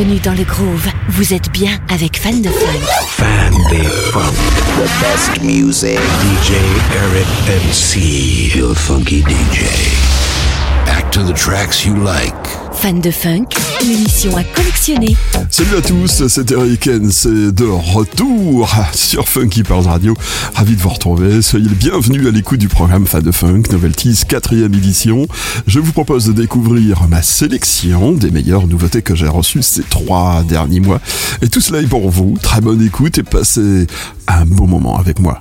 Bienvenue dans le groove. Vous êtes bien avec Fan de Funk. Fan de Funk. The best music. DJ Eric MC. Your funky DJ. Back to the tracks you like. Fan de Funk, l'émission à collectionner. Salut à tous, c'est Eric c'est de retour sur Funky Pearls Radio. Ravi de vous retrouver, soyez le bienvenu à l'écoute du programme Fan de Funk, Novelties 4ème édition. Je vous propose de découvrir ma sélection des meilleures nouveautés que j'ai reçues ces trois derniers mois. Et tout cela est pour vous, très bonne écoute et passez un bon moment avec moi.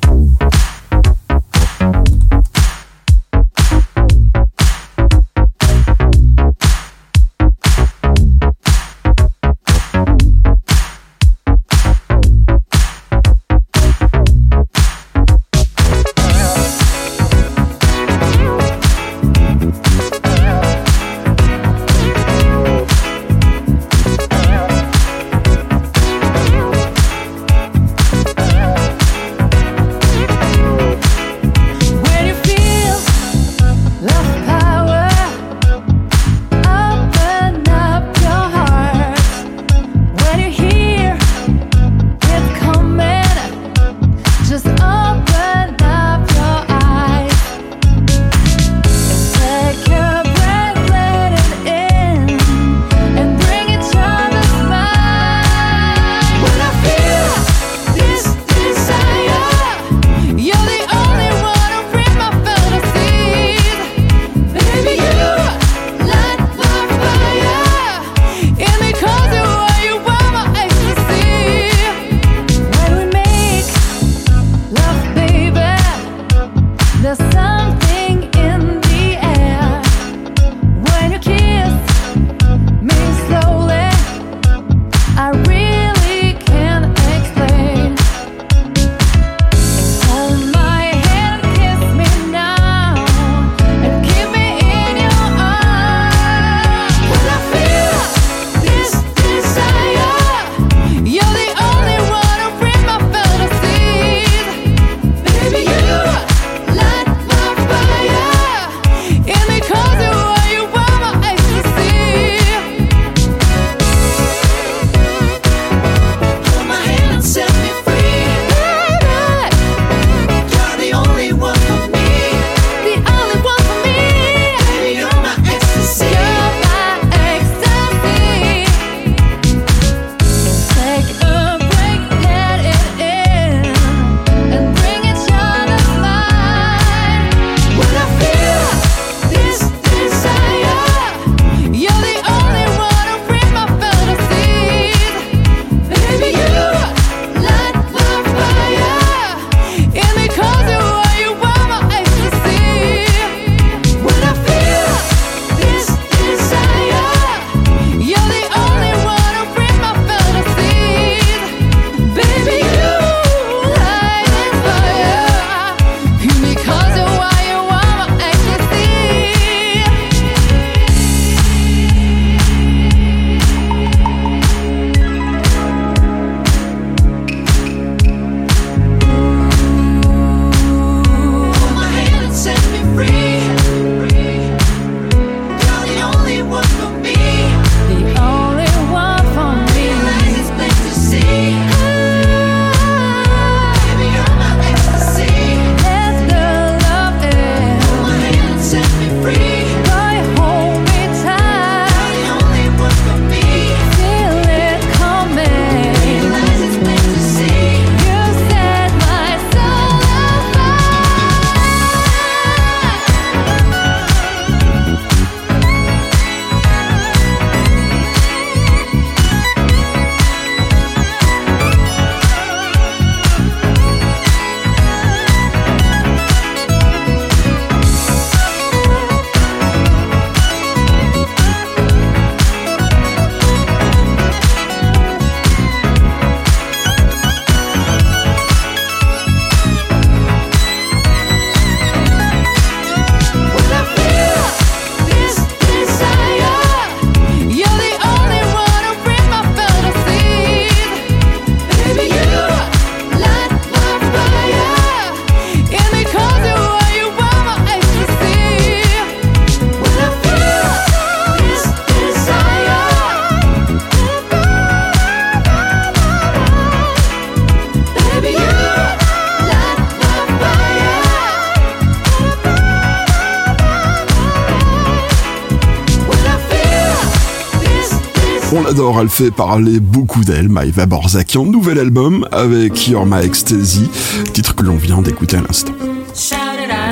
Elle fait parler beaucoup d'elle, Maïva Borzaki, en nouvel album avec Your My Ecstasy, titre que l'on vient d'écouter à l'instant.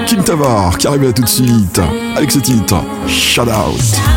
Kim Tavar, qui arrive là tout de suite, avec ce titre, Shout Out.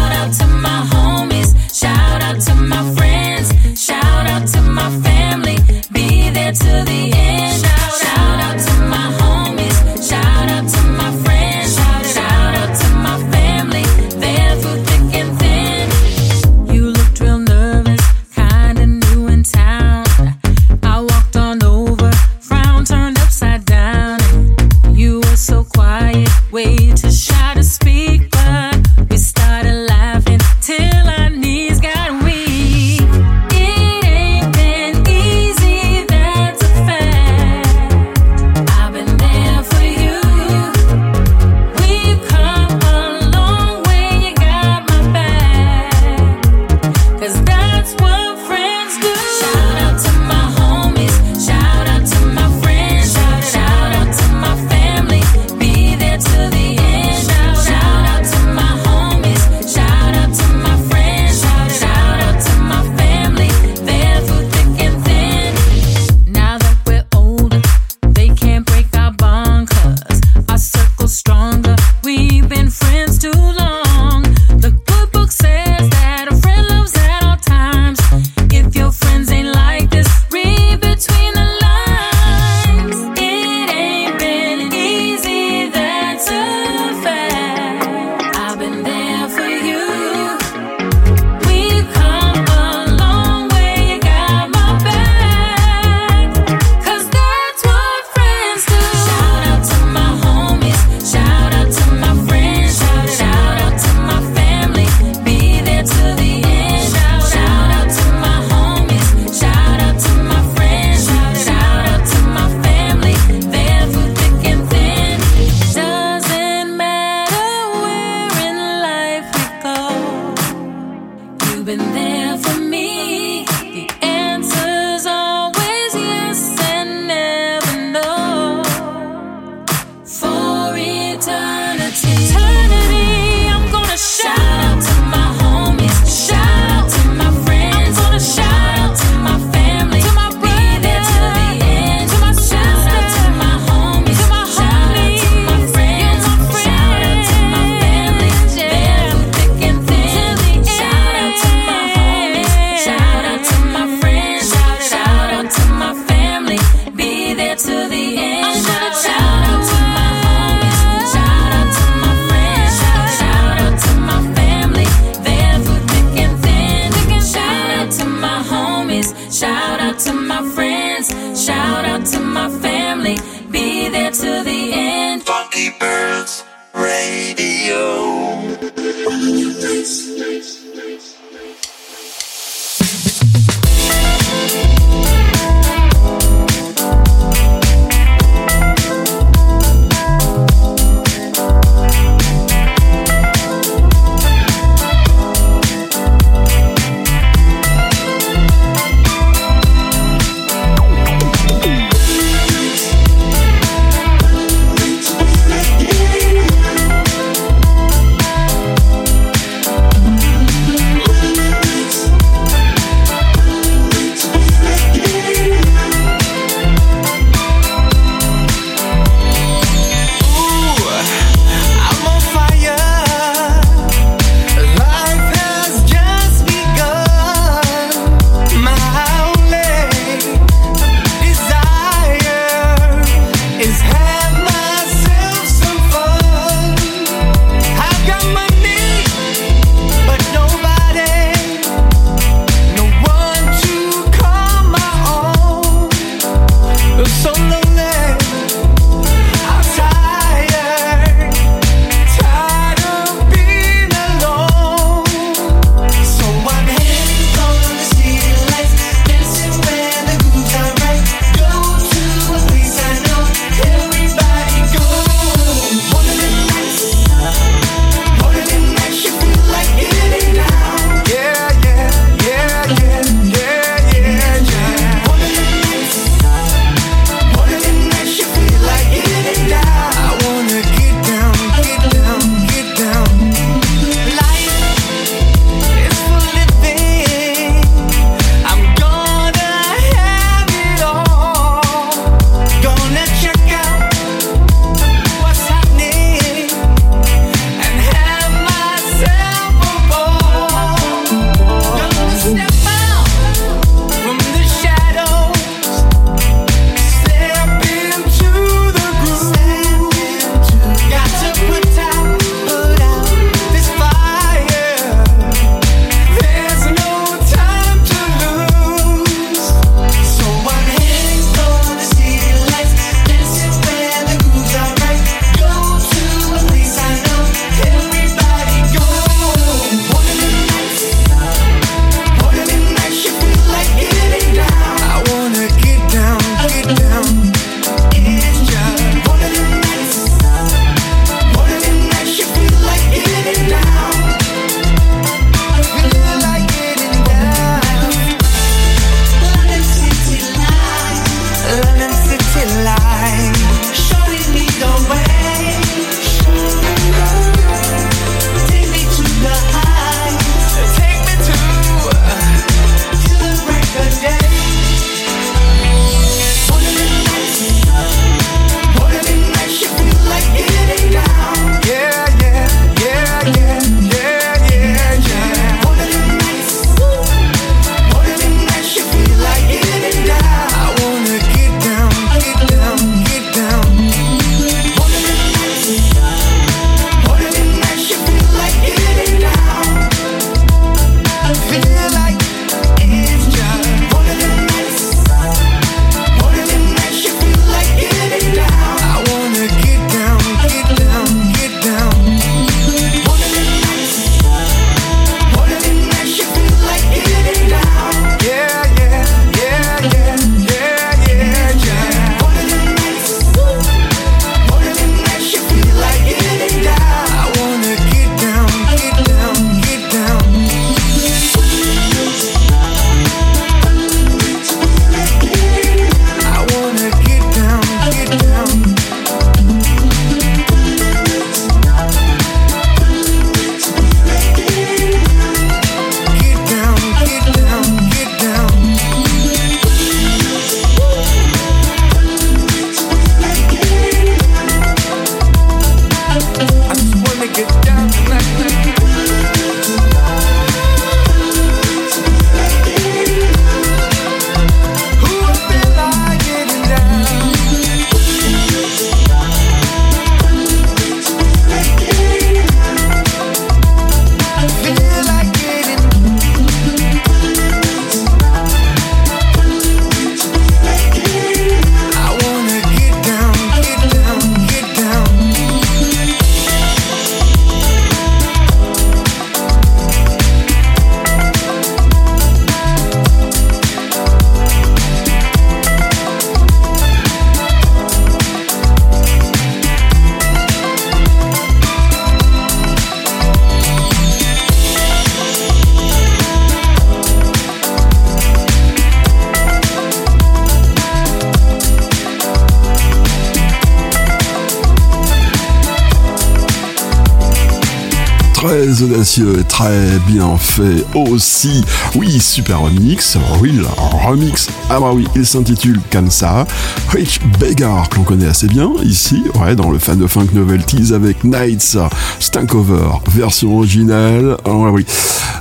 Très bien fait aussi. Oui, super remix, real remix. Ah bah oui, il s'intitule comme ça. Rich Beggar, que l'on connaît assez bien ici, ouais, dans le fan de funk novelties avec Nights, Stankover, version originale. Ah ouais, oui,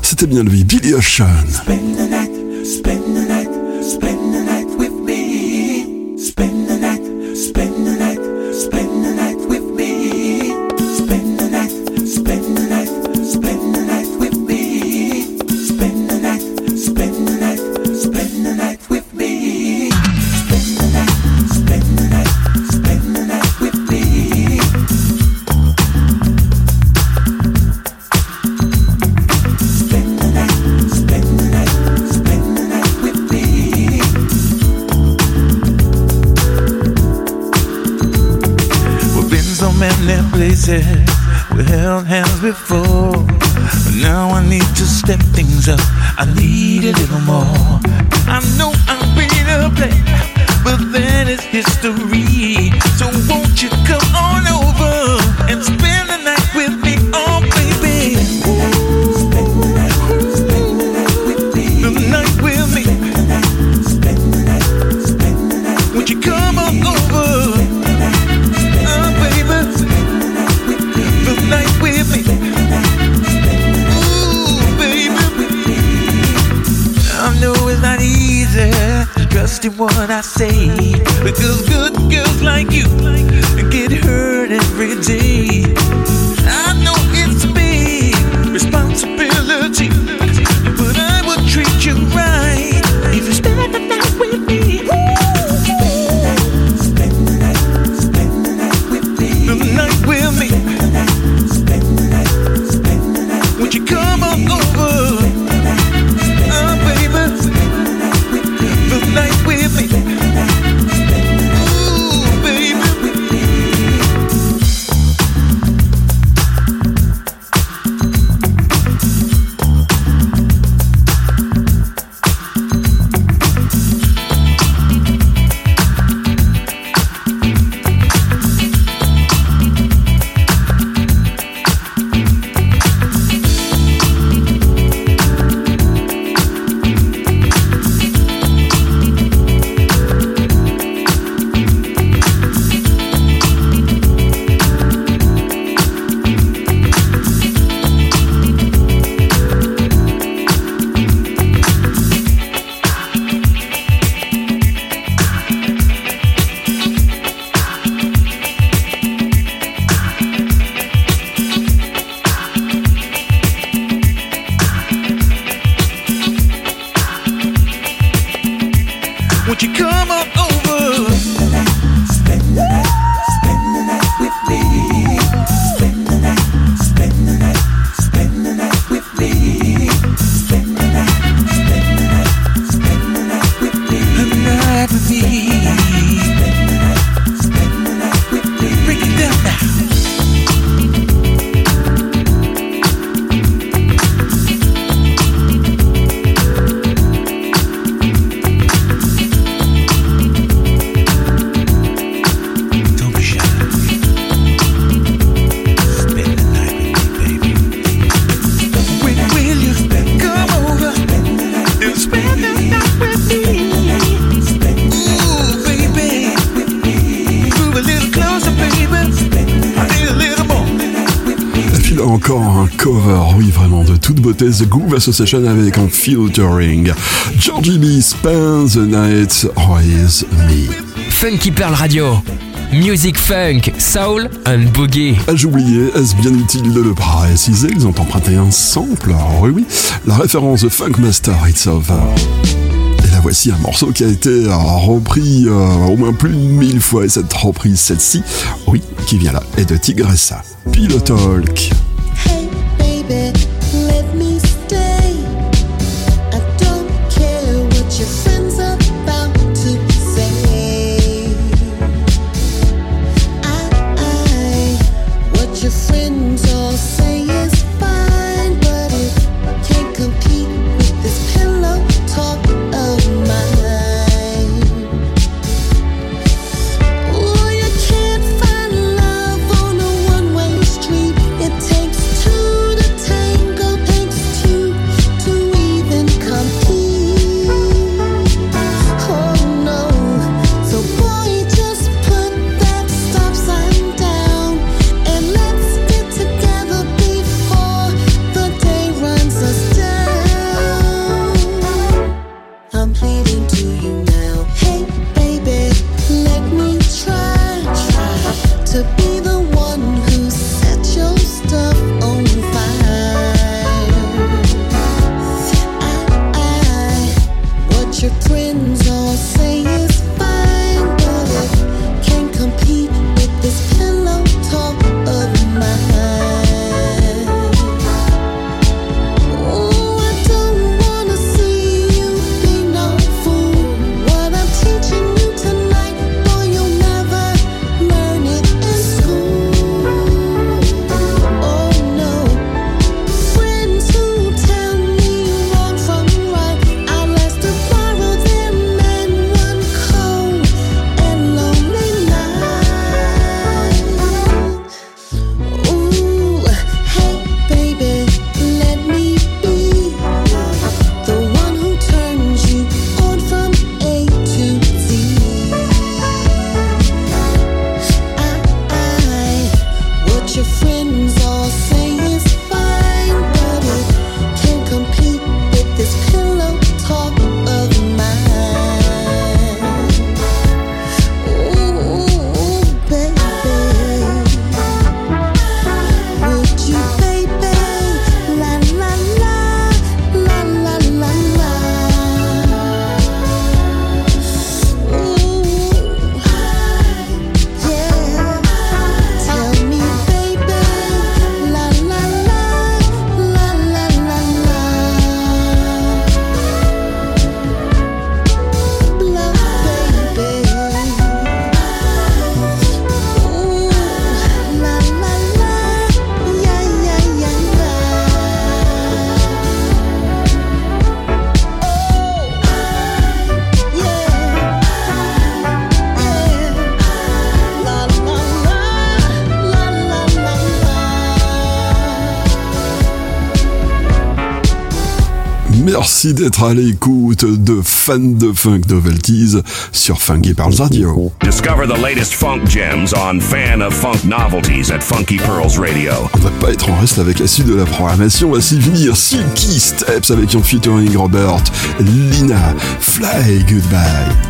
c'était bien lui, Billy Ocean. Many places, we held hands before. But now I need to step things up. I need a little more. I know I've been a play, but that is history. So won't you come on over and spend the night trust in what I say. Because good girls like you get hurt every day. Beauté, The Groove Association avec un featuring. Georgie B. Spend the Night with Me. Funky Pearl Radio. Music funk, soul and boogie. Ai-je oublié, est-ce bien utile de le préciser? Ils ont emprunté un sample, oui oui, la référence de Funk Master It's Over. Et là voici un morceau qui a été euh, repris euh, au moins plus de mille fois, et cette reprise, celle-ci, oui, qui vient là, est de Tigressa. Pilot Merci d'être à l'écoute de Fan de Funk Novelties sur Funky Pearls Radio. Discover the latest funk gems on Fan of Funk Novelties at Funky Pearls Radio. On va pas être en reste avec la suite de la programmation. Voici venir Silky Steps avec un featuring Robert, Lina, Fly Goodbye.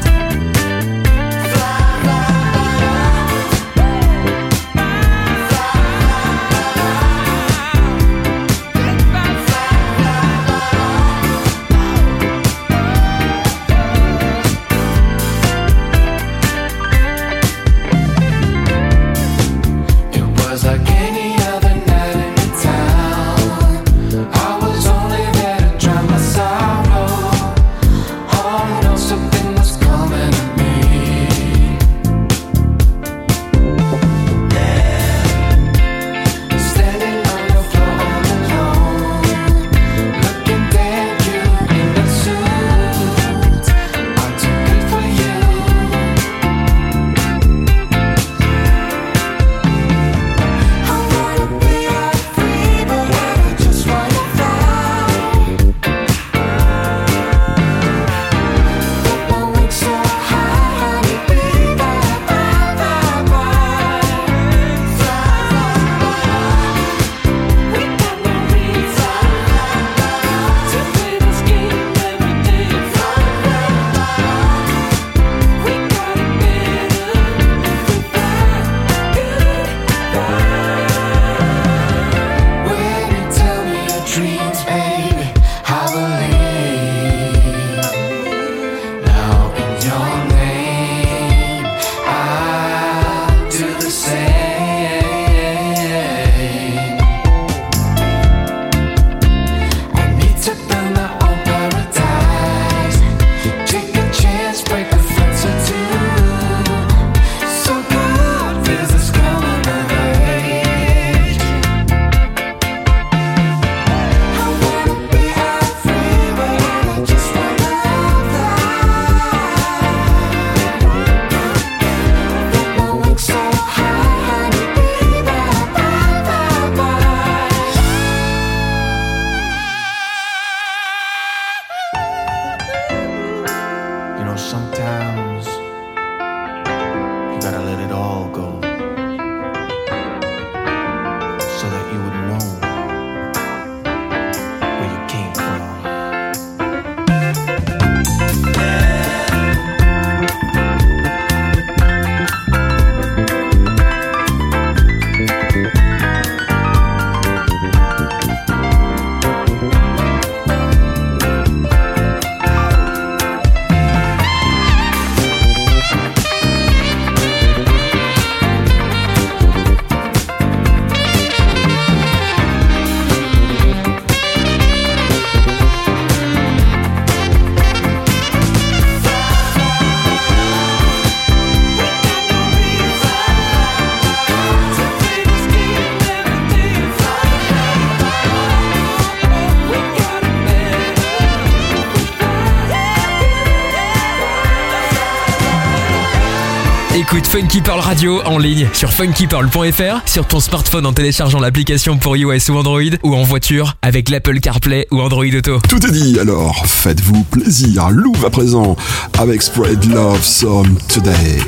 Funky Pearl Radio en ligne sur funkypearl.fr, sur ton smartphone en téléchargeant l'application pour iOS ou Android, ou en voiture avec l'Apple CarPlay ou Android Auto. Tout est dit, alors faites-vous plaisir. Louvre à présent avec Spread Love Some Today.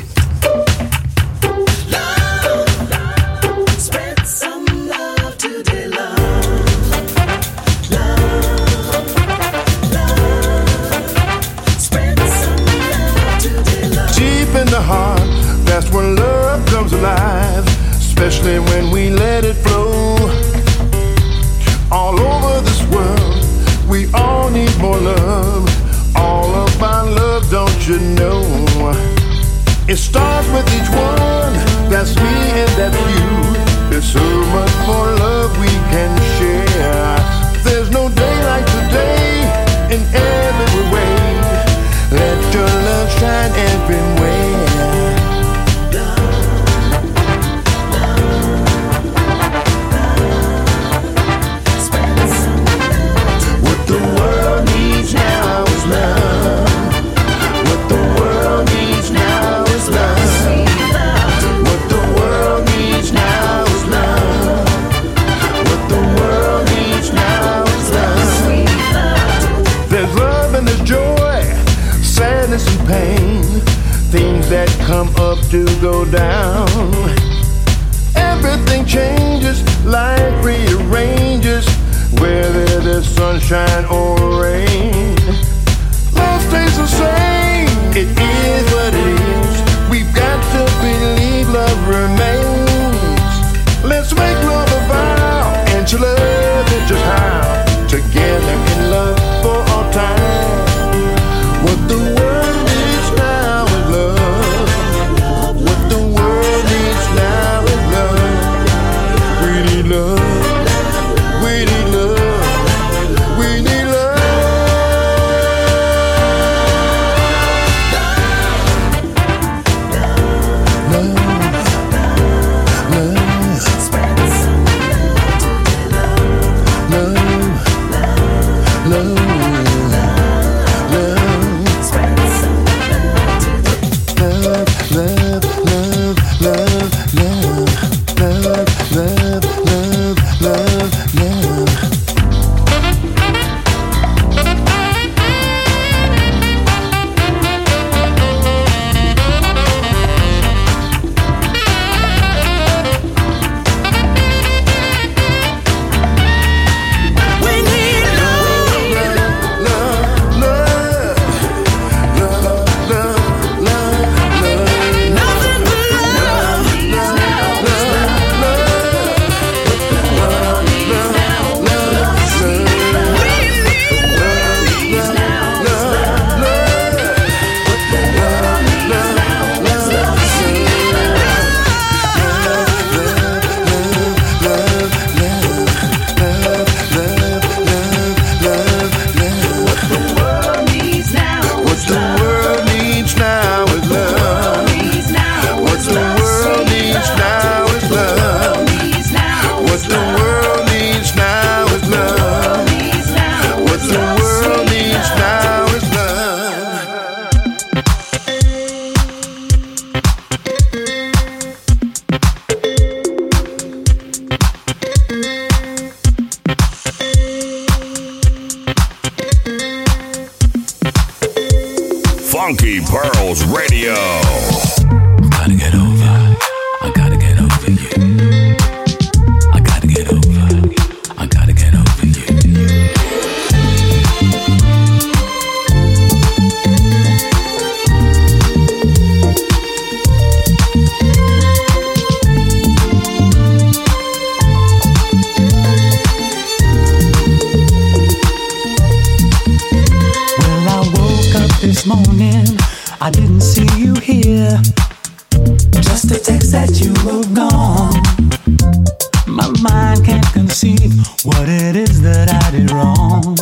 wrong.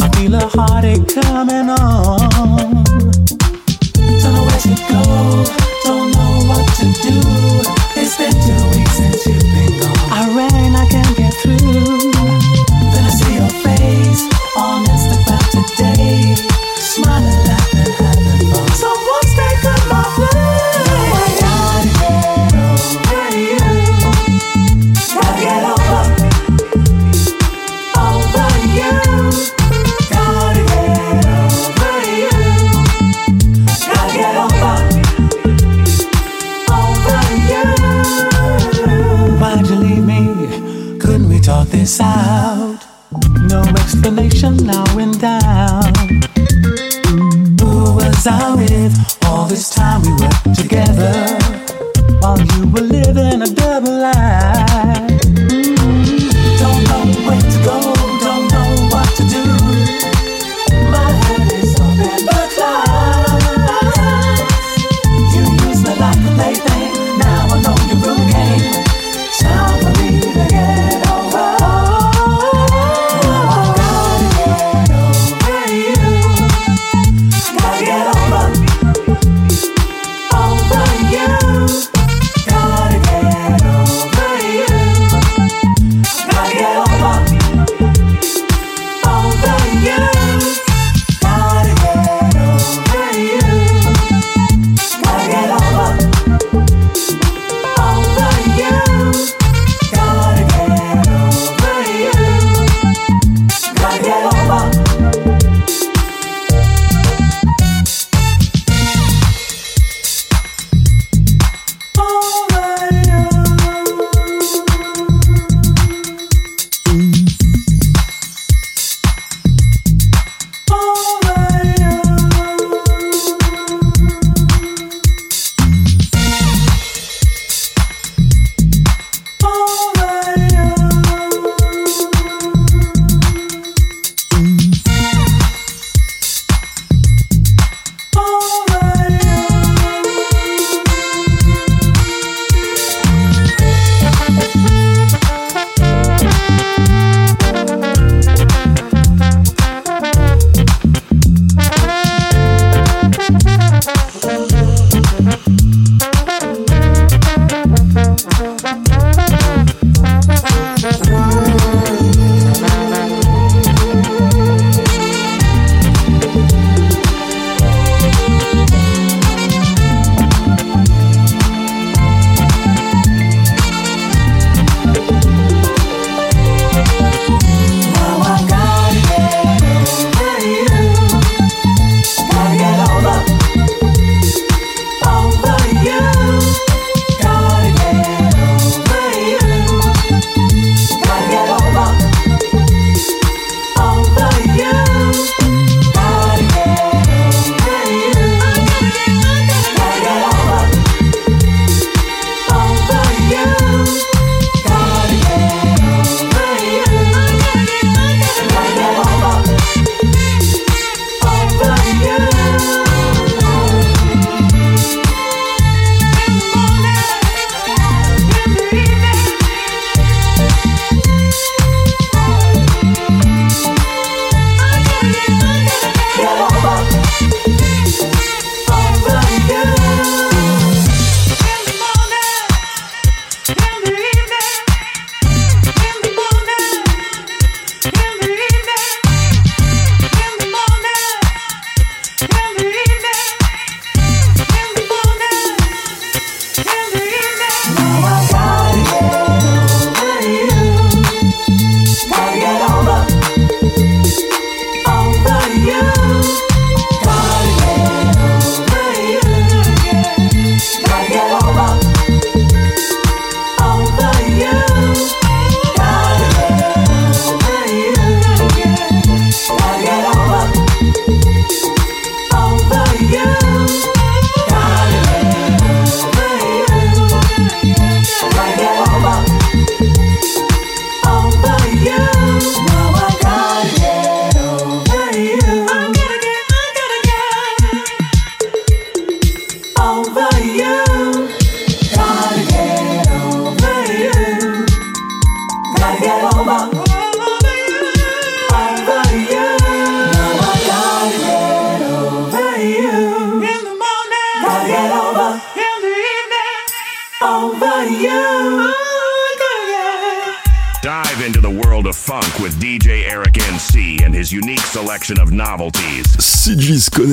I feel a heartache coming on. Don't know where to go, don't know what to do.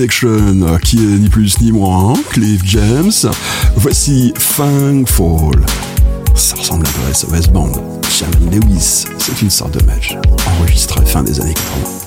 Qui est ni plus ni moins hein, Cliff James. Voici Fang Fall. Ça ressemble à SOS Band. Shaman Lewis, c'est une sorte de match, enregistré fin des années 80.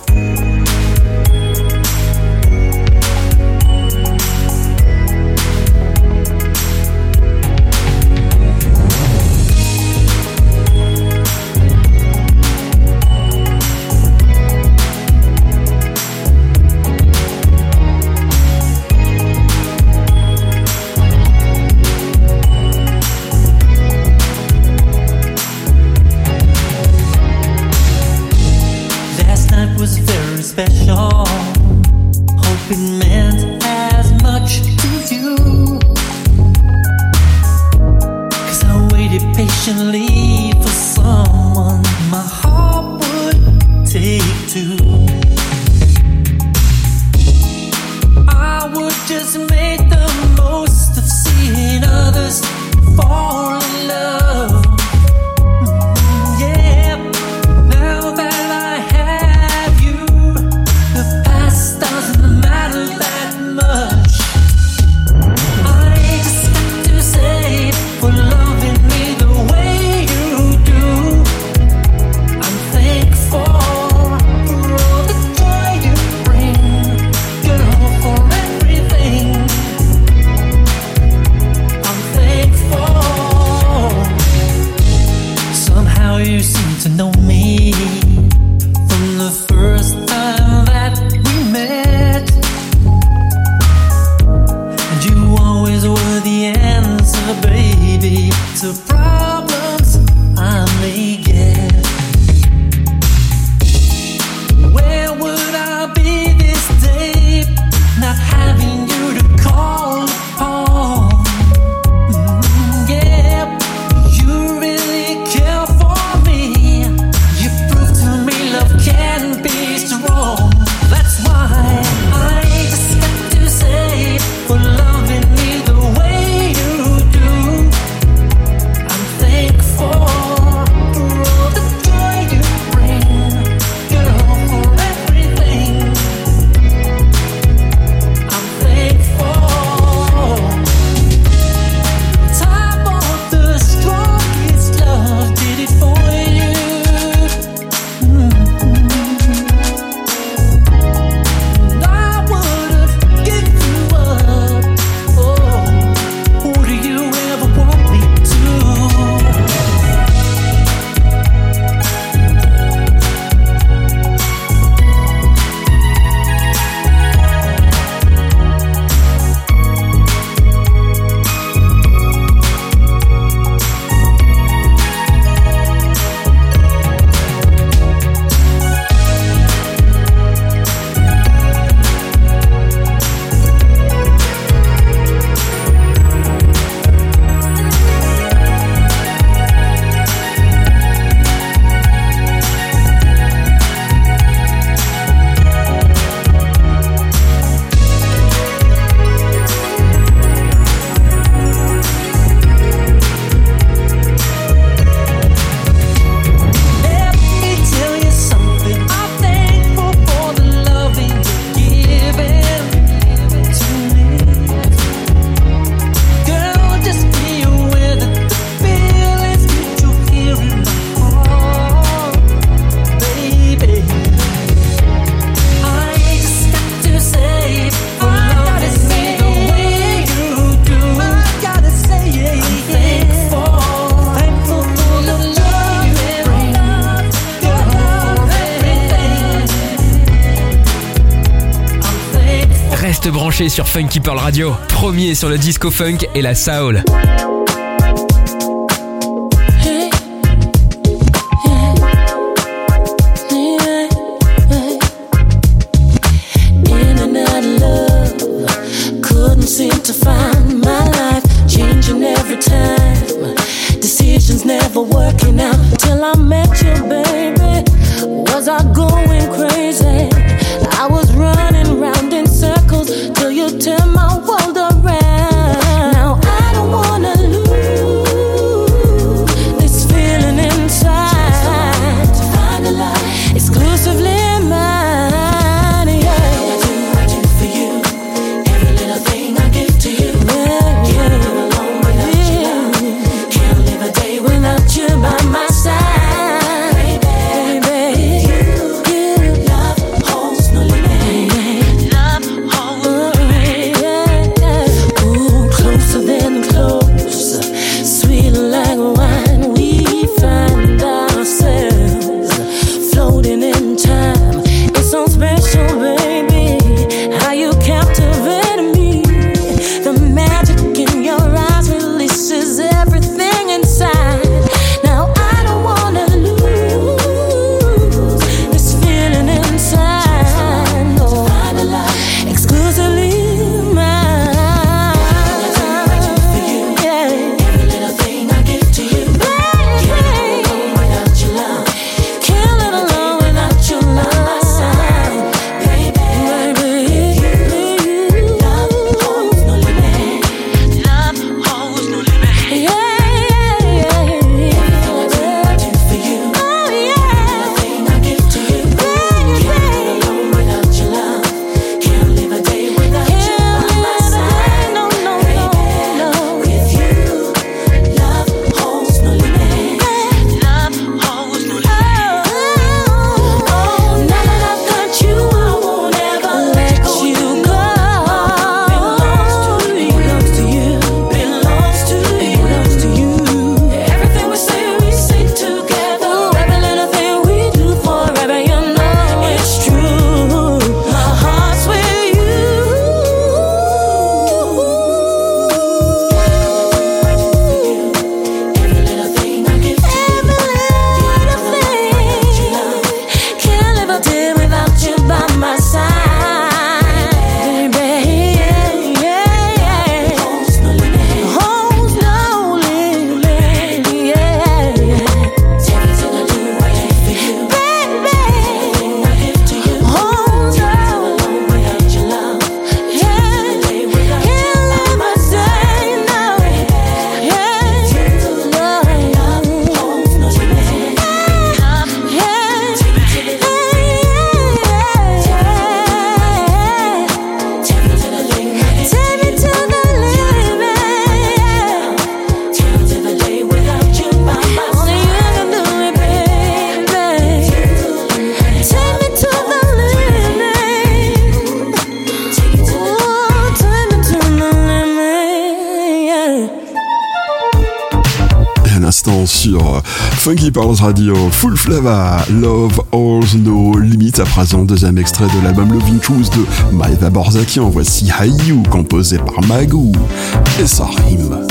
sur Funky Pearl Radio, premier sur le disco funk et la soul. Pulse Radio, Full Flava, Love Holds No Limits, à présent deuxième extrait de l'album Loving Truth de Maeva Borzakian, voici Hayu, composé par Magoo et Sarim.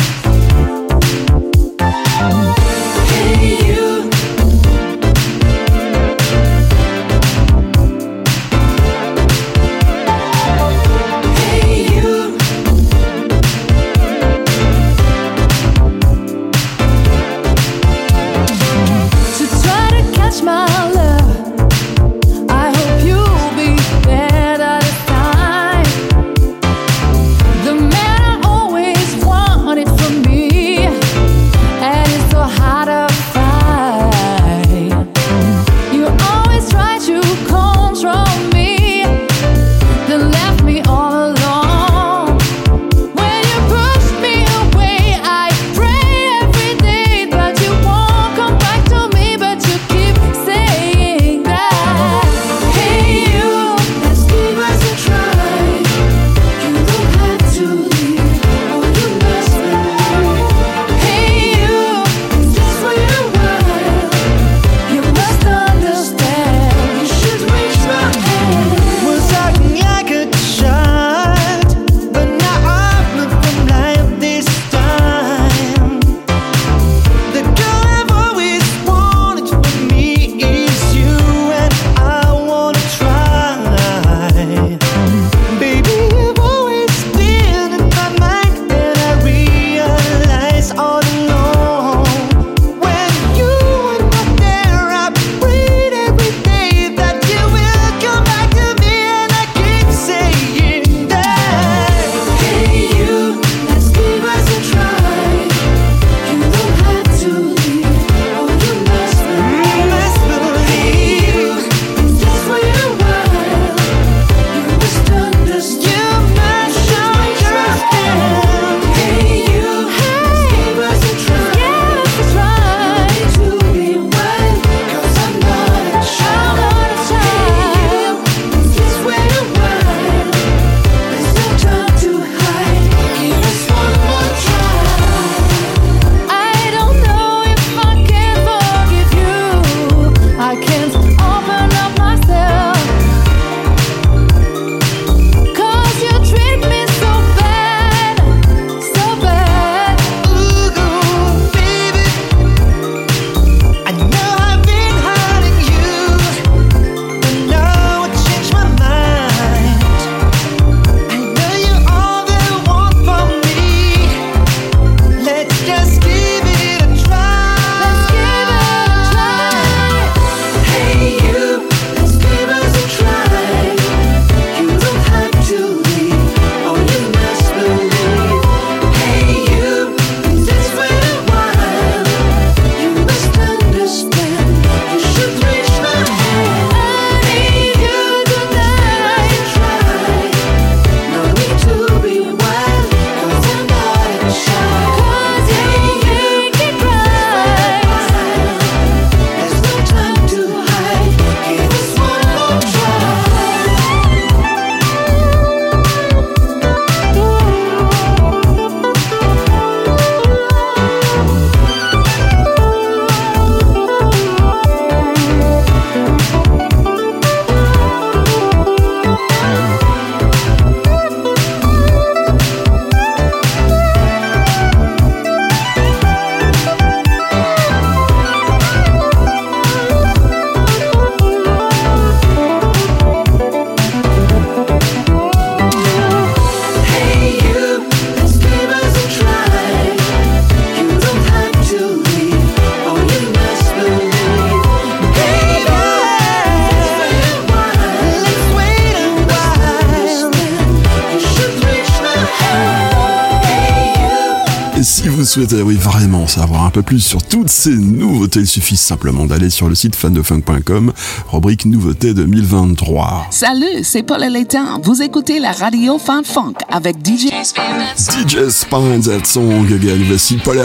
plus sur toutes ces nouveautés, il suffit simplement d'aller sur le site fandefunk.com, rubrique nouveautés 2023. Salut, c'est Paul Elétain. Vous écoutez la radio FanFunk avec DJ Spine. DJ Spine, that song again. Voici Paul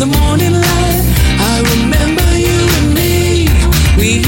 the morning light. I remember you and me. We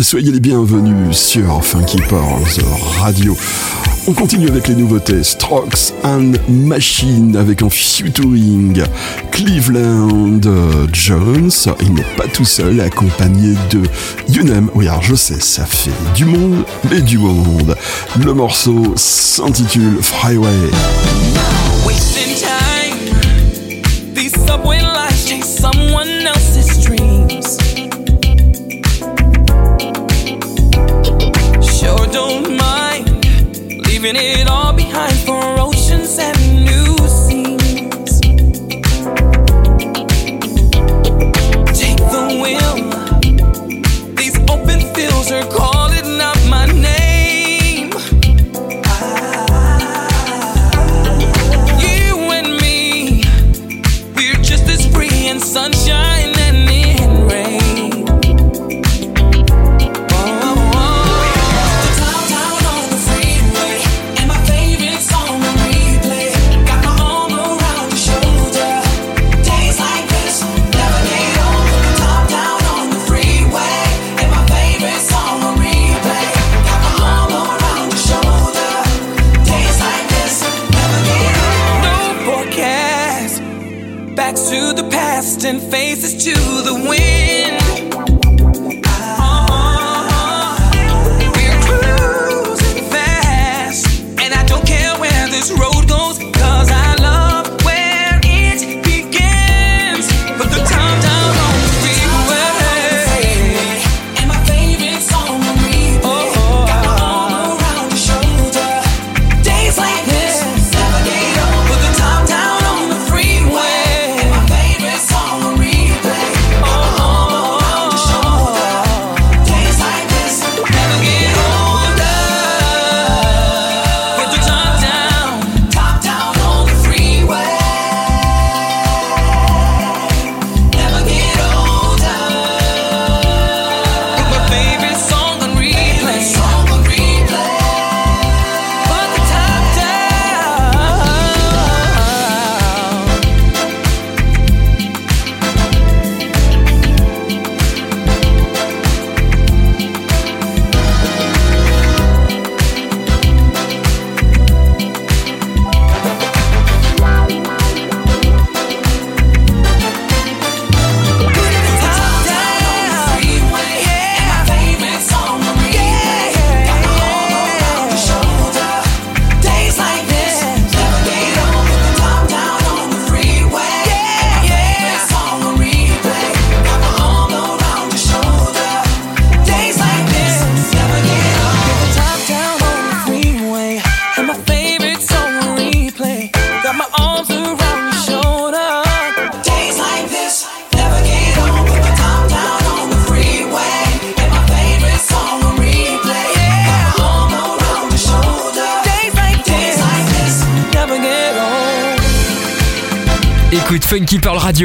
Soyez les bienvenus sur Funky Powers Radio. On continue avec les nouveautés Strokes and Machine avec un featuring Cleveland Jones. Il n'est pas tout seul, accompagné de Younem. Oui, alors je sais, ça fait du monde, mais du monde. Le morceau s'intitule Freeway. sunshine.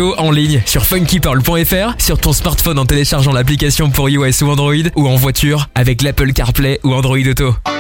en ligne sur funkypearl.fr, sur ton smartphone en téléchargeant l'application pour iOS ou Android, ou en voiture avec l'Apple CarPlay ou Android Auto.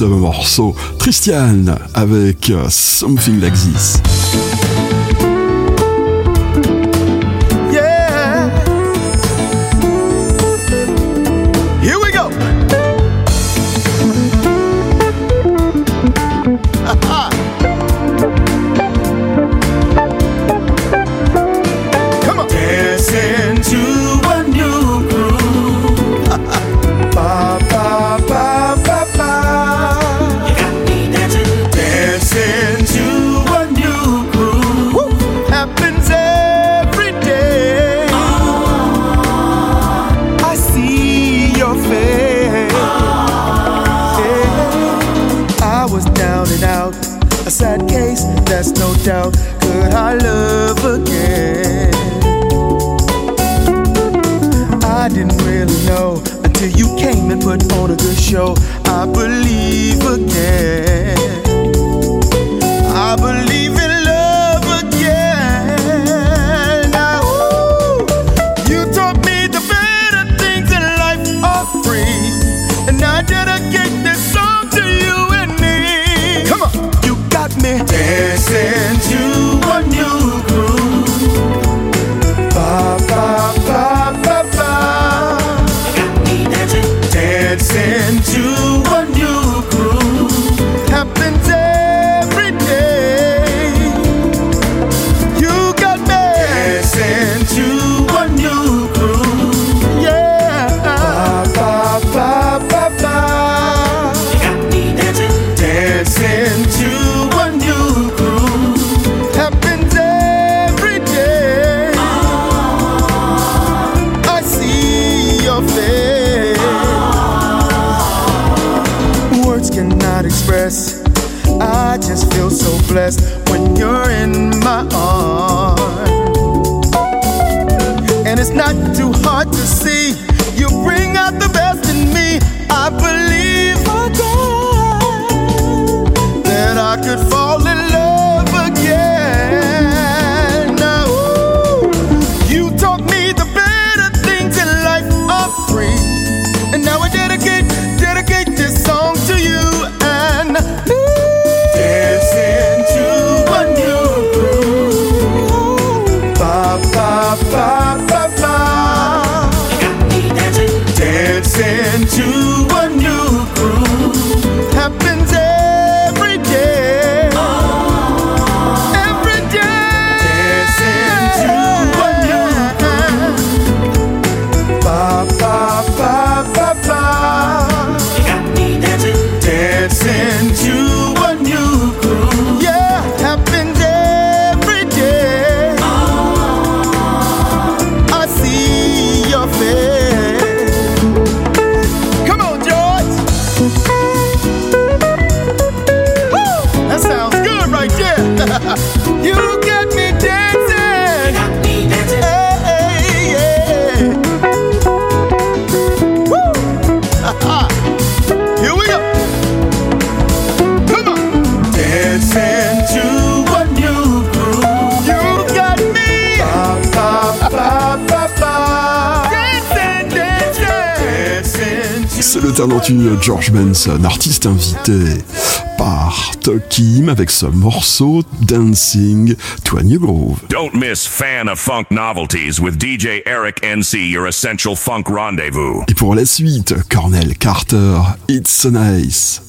ce morceau Christian avec euh, Something Like This. George Benson, artiste invité par Tokim avec ce morceau Dancing to a New Groove. Don't miss Fan of Funk Novelties with DJ Eric NC, your essential funk rendezvous. Et pour la suite, Cornell Carter, It's so nice.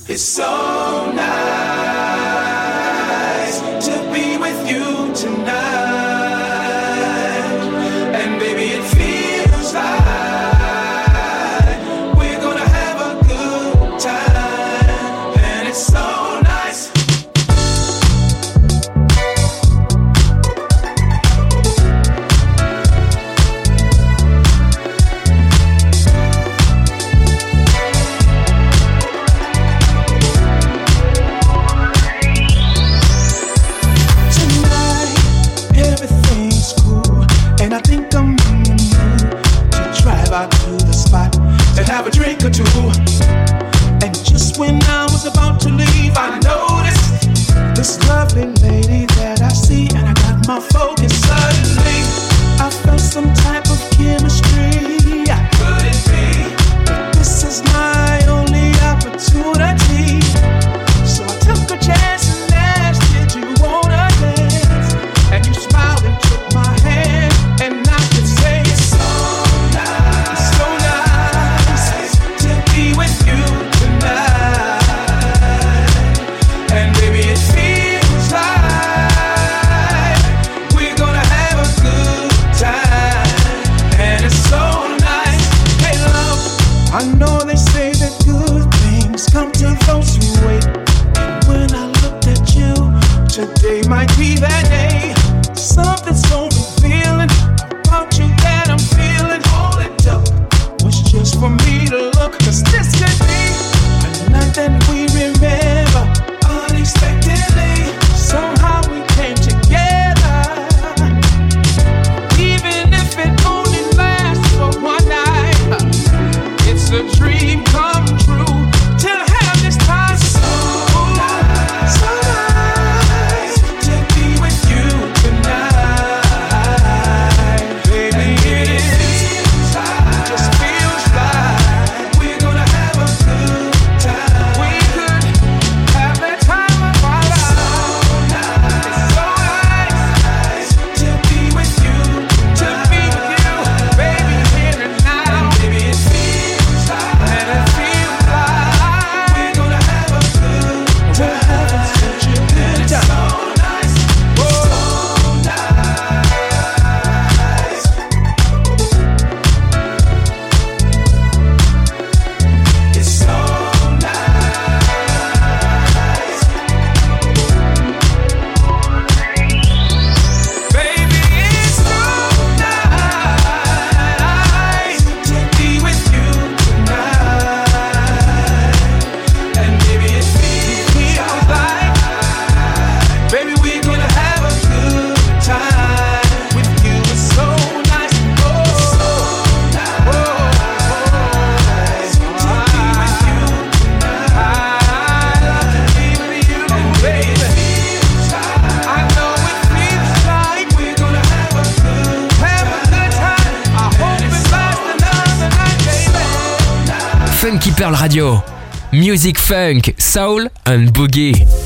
Music, funk, soul and boogie.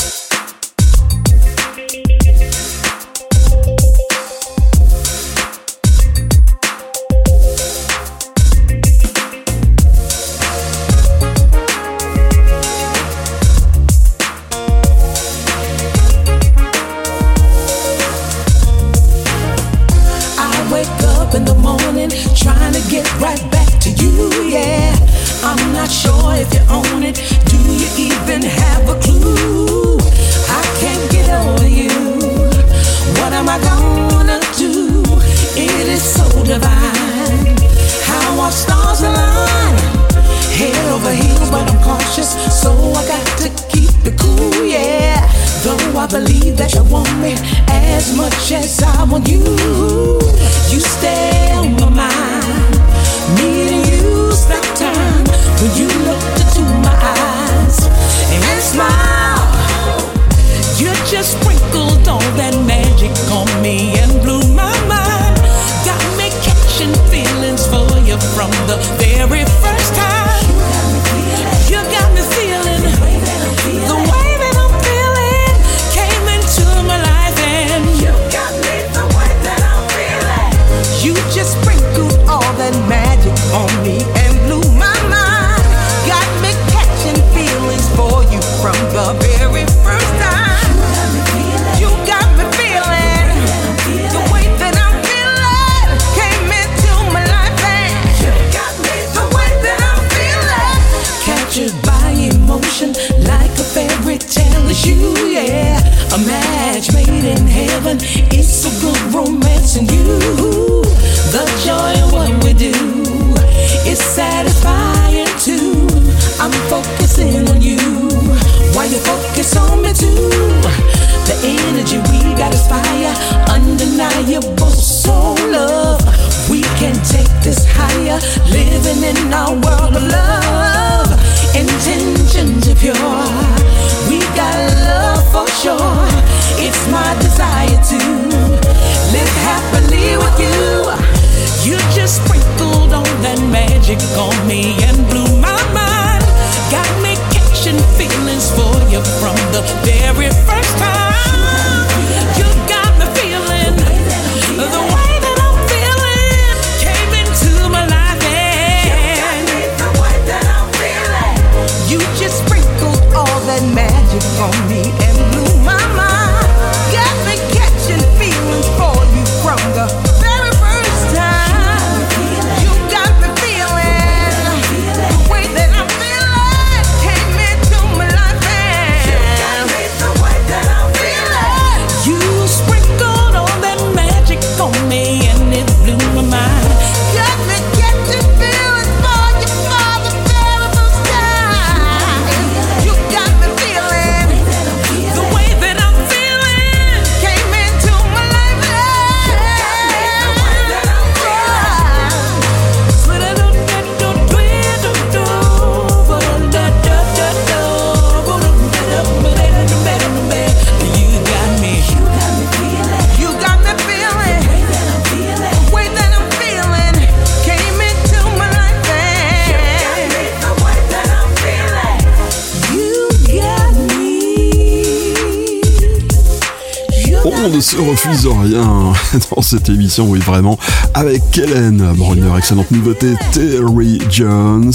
dans cette émission, oui vraiment, avec Kellen Brunner, excellente nouveauté, Terry Jones,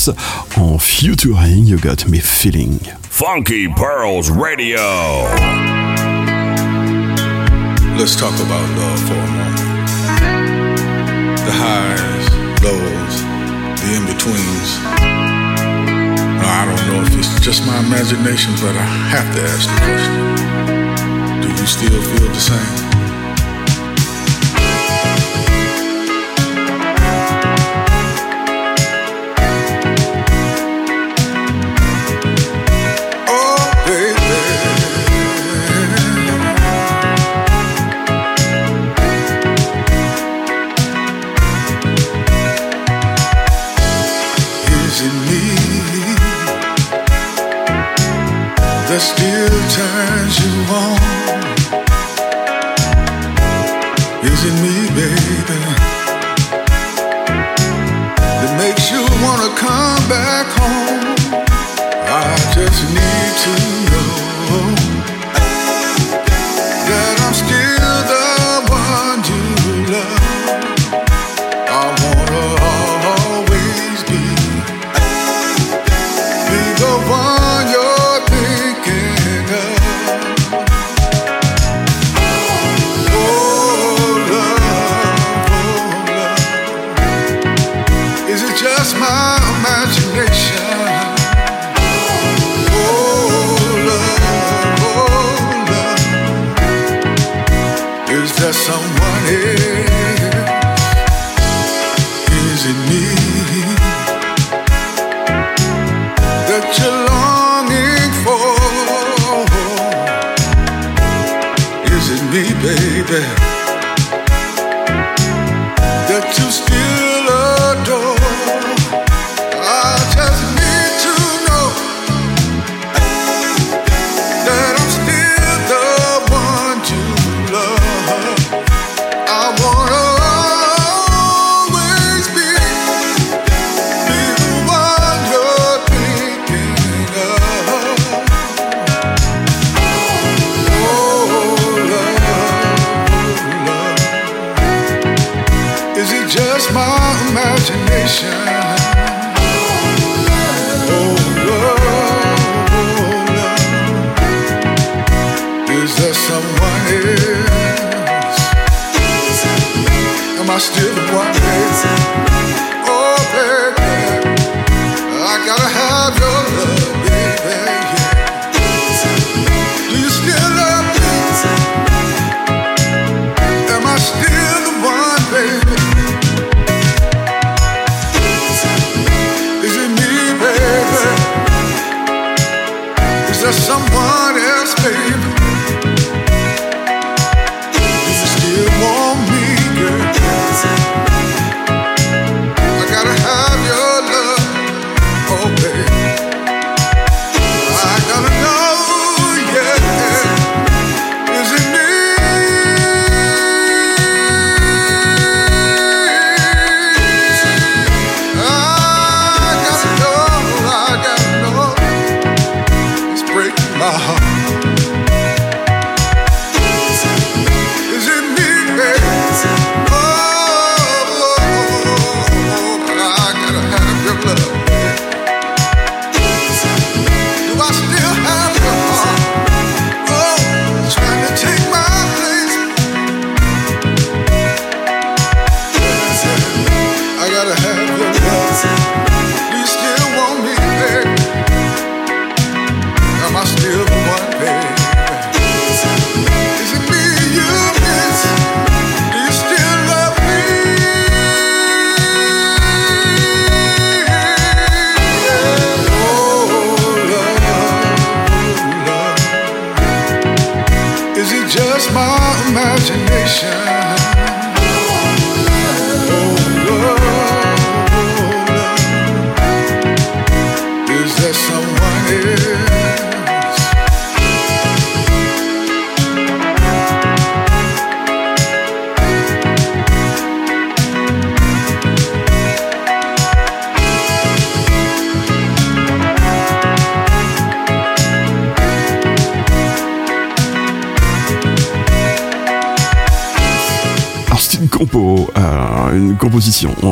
en featuring You Got Me Feeling. Funky Pearls Radio. Let's talk about love for a moment. The highs, lows, the in-betweens. I don't know if it's just my imagination, but I have to ask the question. Do you still feel the same?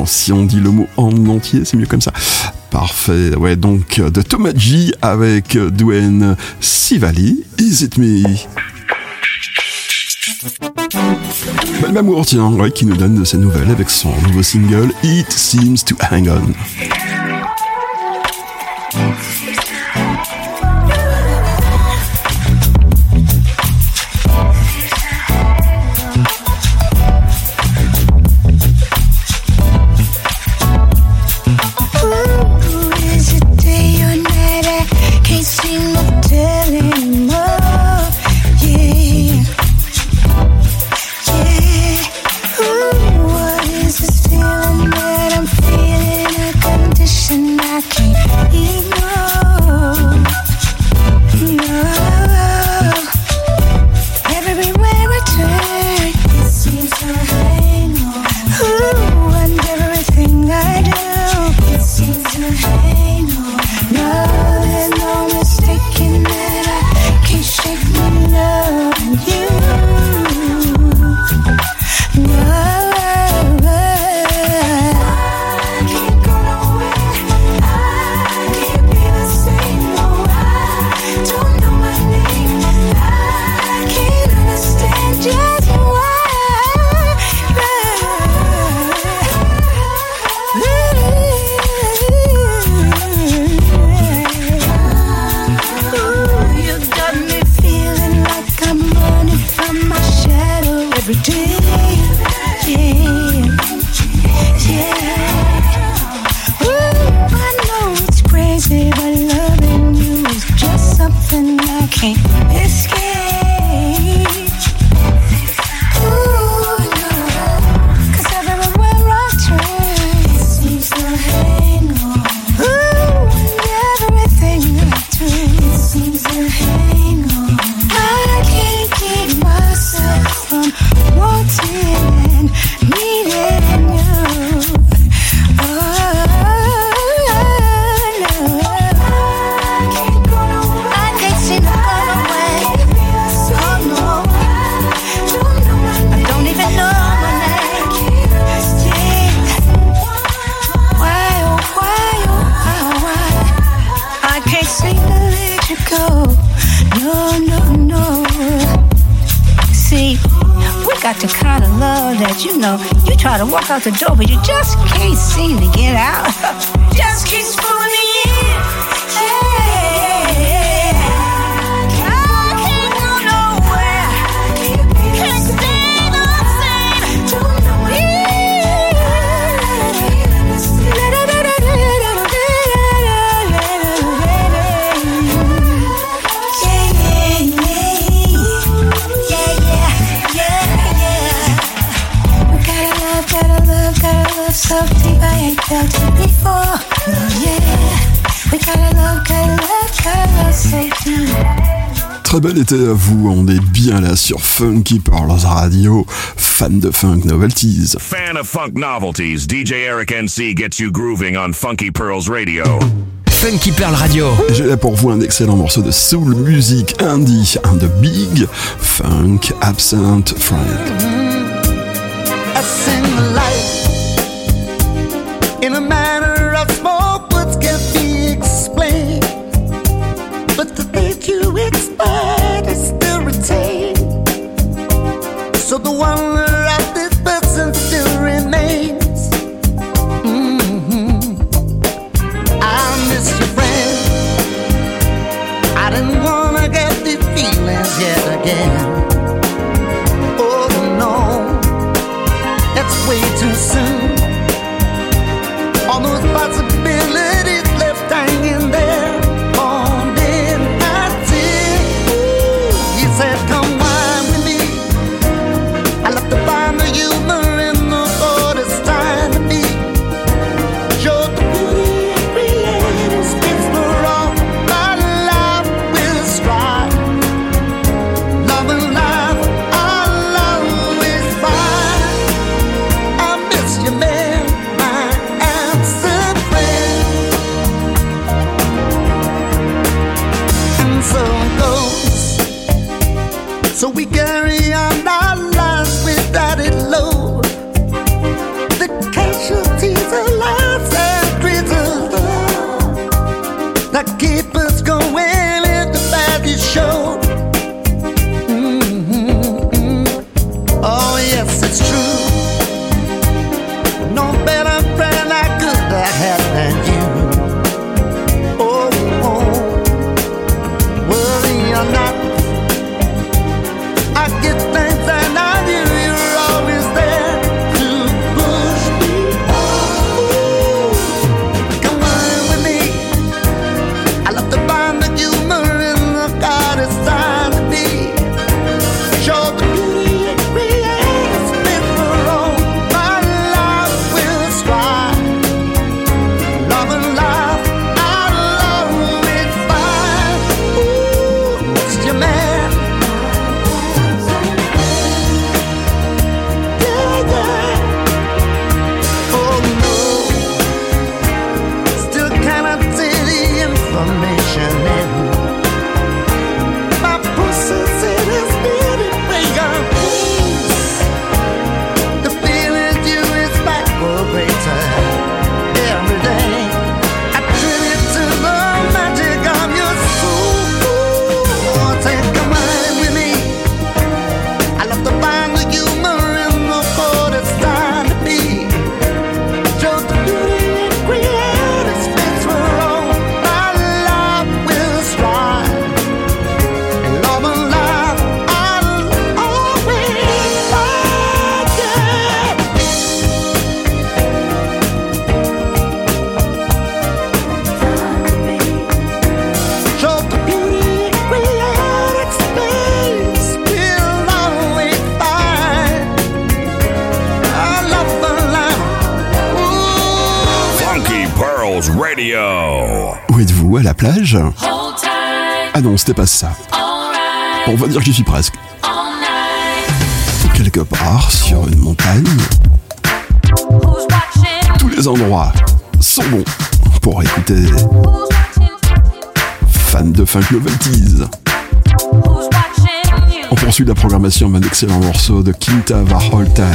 Si on dit le mot en entier, c'est mieux comme ça. Parfait. Ouais, donc euh, de Thomas G avec euh, Dwayne Sivali. Is it me? Belle Mamour, tiens, qui nous donne de ses nouvelles avec son nouveau single It Seems to Hang On. À vous, on est bien là sur Funky Pearls Radio, fan de funk novelties. Fan of funk novelties, DJ Eric NC gets you grooving on Funky Pearls Radio. Funky Pearl Radio. J'ai là pour vous un excellent morceau de soul music indie, un de Big Funk Absent Frank. dire que j'y suis presque. Quelque part sur une montagne, tous les endroits sont bons pour écouter fan de funk novelties. On poursuit la programmation avec un excellent morceau de Quinta Varholta.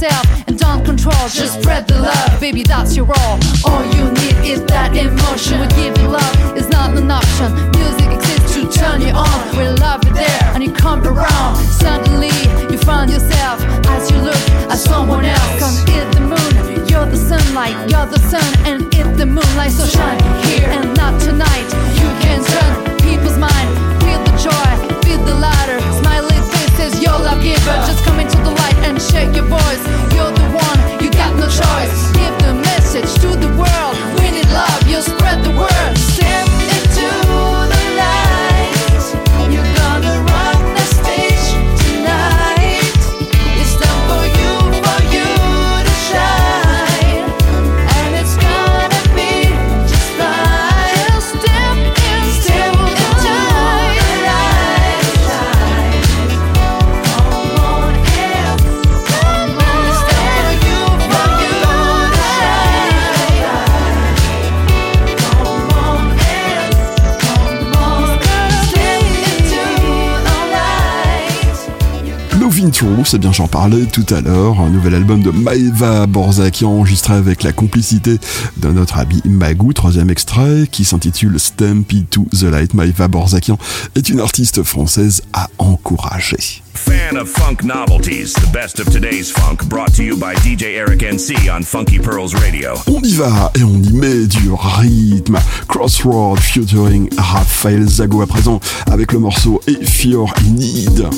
yourself and don't control. Just spread the love, baby, that's your role. All you need is that emotion. C'est eh bien j'en parlais tout à l'heure, un nouvel album de Maeva Borzaki enregistré avec la complicité de notre ami Magou, troisième extrait qui s'intitule Stampy to the Light. Maeva Borzakian est une artiste française à encourager. On y va et on y met du rythme. Crossroad featuring Raphaël Zago à présent avec le morceau A Fear Need.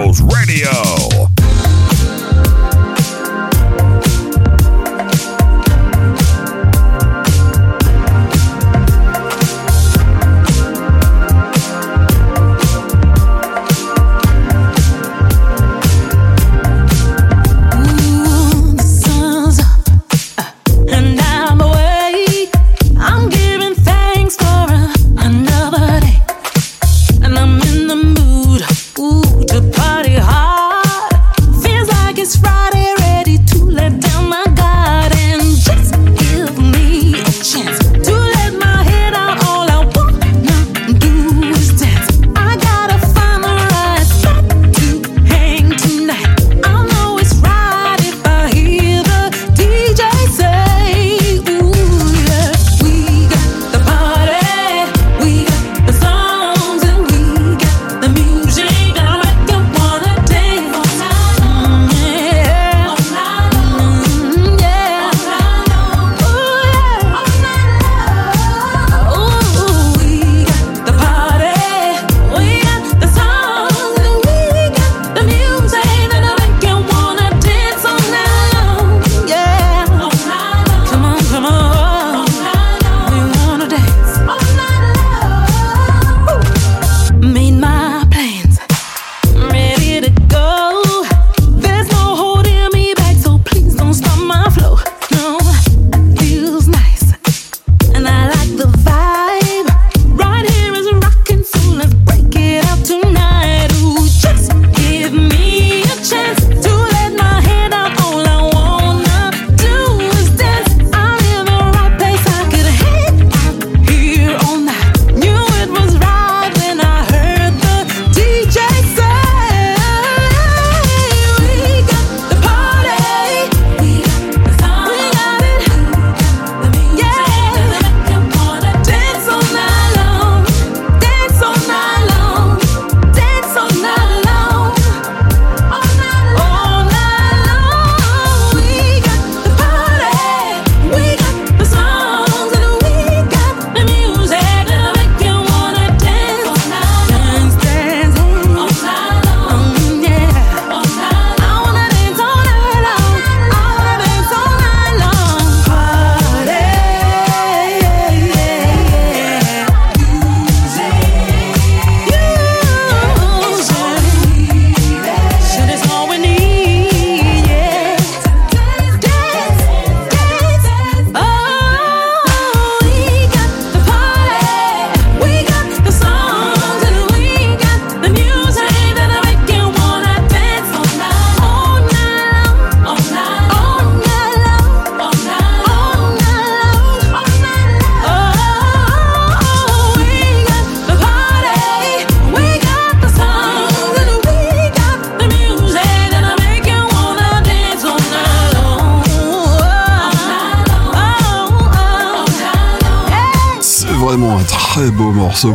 Girls Radio.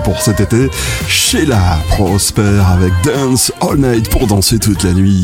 pour cet été. Sheila Prosper avec Dance All Night pour danser toute la nuit.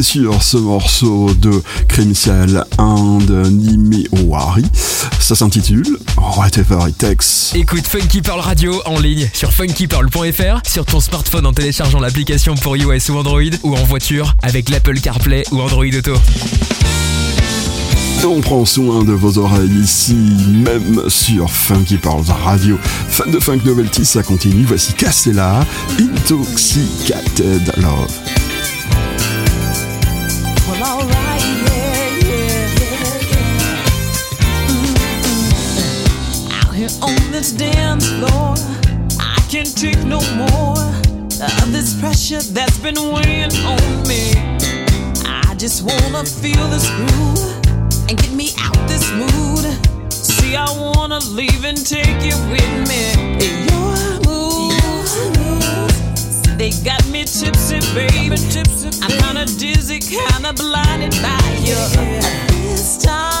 Il assure ce morceau de Crimicial and Nimewari. Ça s'intitule Whatever It Takes. Écoute Funky Pearl Radio en ligne sur funkypearl.fr, sur ton smartphone en téléchargeant l'application pour iOS ou Android, ou en voiture avec l'Apple CarPlay ou Android Auto. On prend soin de vos oreilles ici, même sur Funky Pearls Radio. Fan de Funk Novelty, ça continue. Voici Cassella, Intoxicated Love. This dance floor, I can't take no more of this pressure that's been weighing on me. I just wanna feel this groove and get me out this mood. See, I wanna leave and take you with me. Your moves, they got me tipsy, baby. I'm kinda dizzy, kinda blinded by you. This time,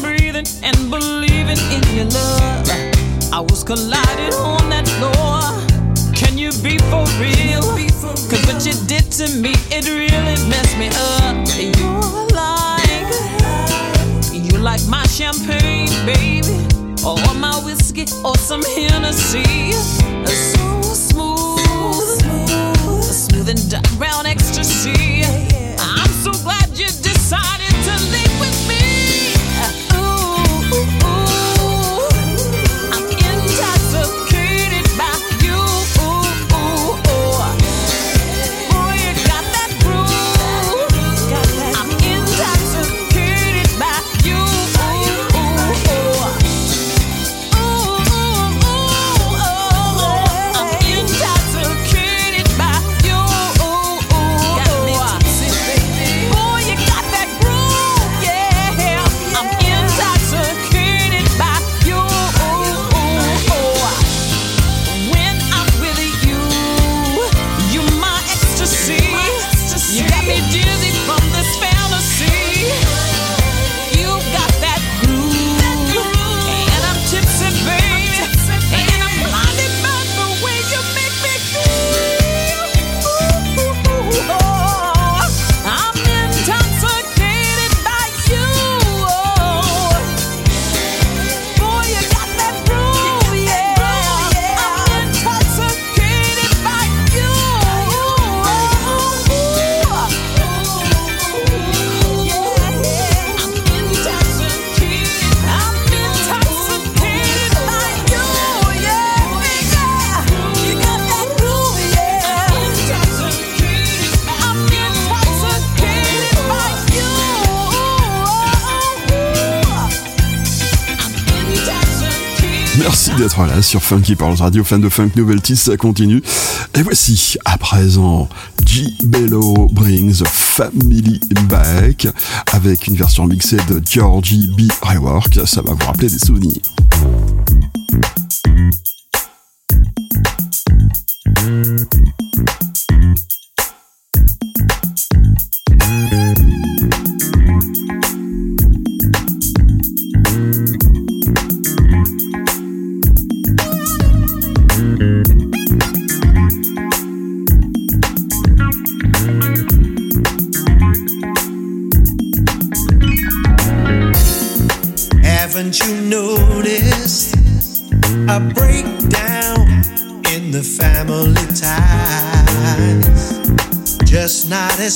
believing in your love. I was collided on that floor. Can you be for real? Cause what you did to me, it really messed me up. You're like, you like my champagne, baby, or my whiskey, or some Hennessy. So smooth, smooth and brown ecstasy. I'm so glad you decided to leave d'être là sur Funky Pearls Radio, fan de Funk Novelty, ça continue. Et voici, à présent, G. Bello brings Family Back avec une version mixée de Georgie B. Rework. Ça va vous rappeler des souvenirs.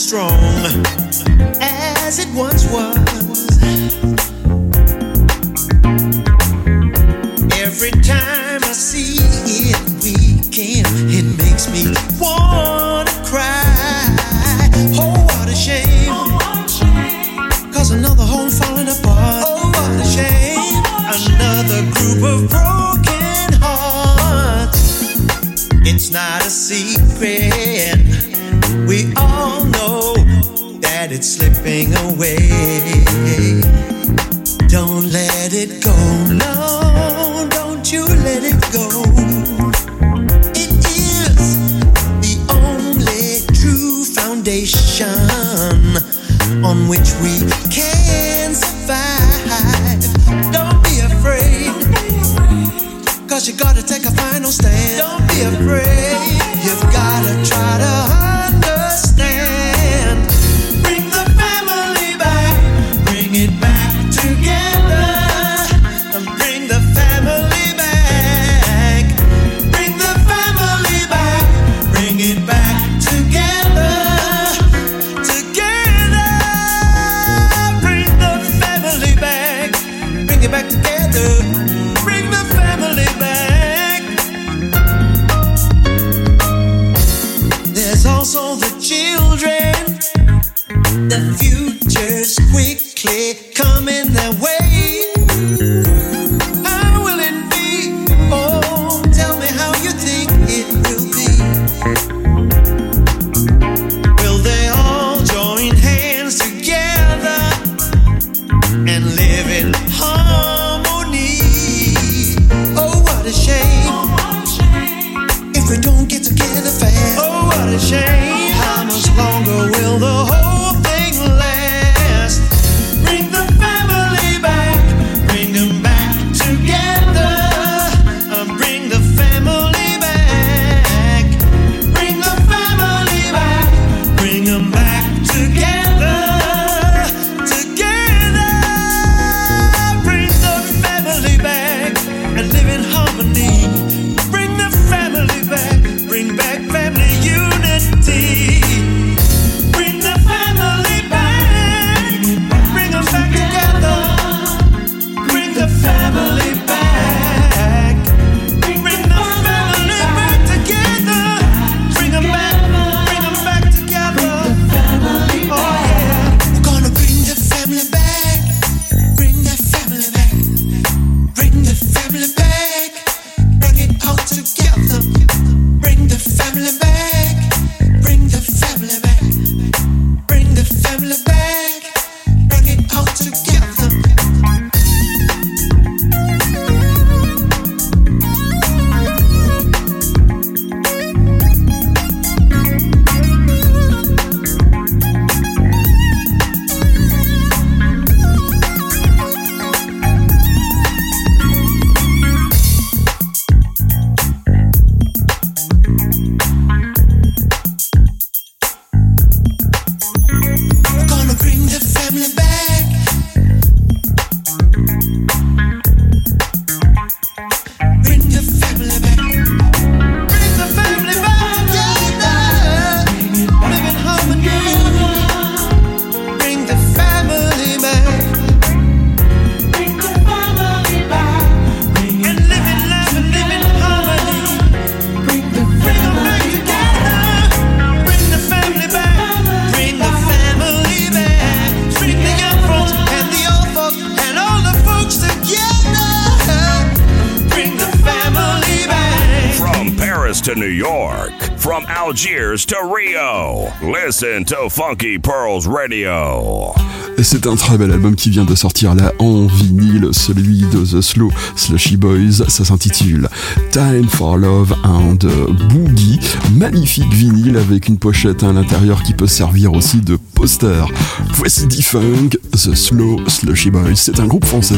Strong Funky Pearls Radio. C'est un très bel album qui vient de sortir là en vinyle, celui de The Slow Slushy Boys. Ça s'intitule Time for Love and Boogie. Magnifique vinyle avec une pochette à l'intérieur qui peut servir aussi de poster. Voici D-Funk, The Slow Slushy Boys. C'est un groupe français.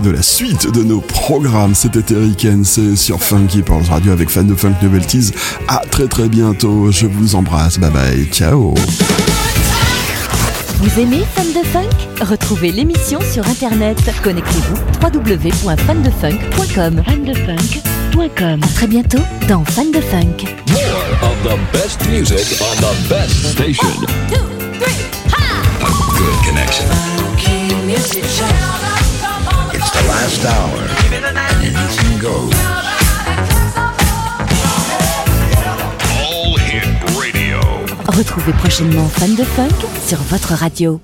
De la suite de nos programmes. C'était Eric c'est sur Funky Pearls Radio avec fan de Funk Novelties. À très très bientôt. Je vous embrasse. Bye bye. Ciao. Vous aimez Fan de Funk? Retrouvez l'émission sur internet. Connectez-vous www.fandefunk.com. Fandefunk.com. À très bientôt dans Fan de Funk. More of the best music on the best station. A good connection. The last hour. Anything goes. All Hit Radio. Retrouvez prochainement Fan de Funk sur votre radio.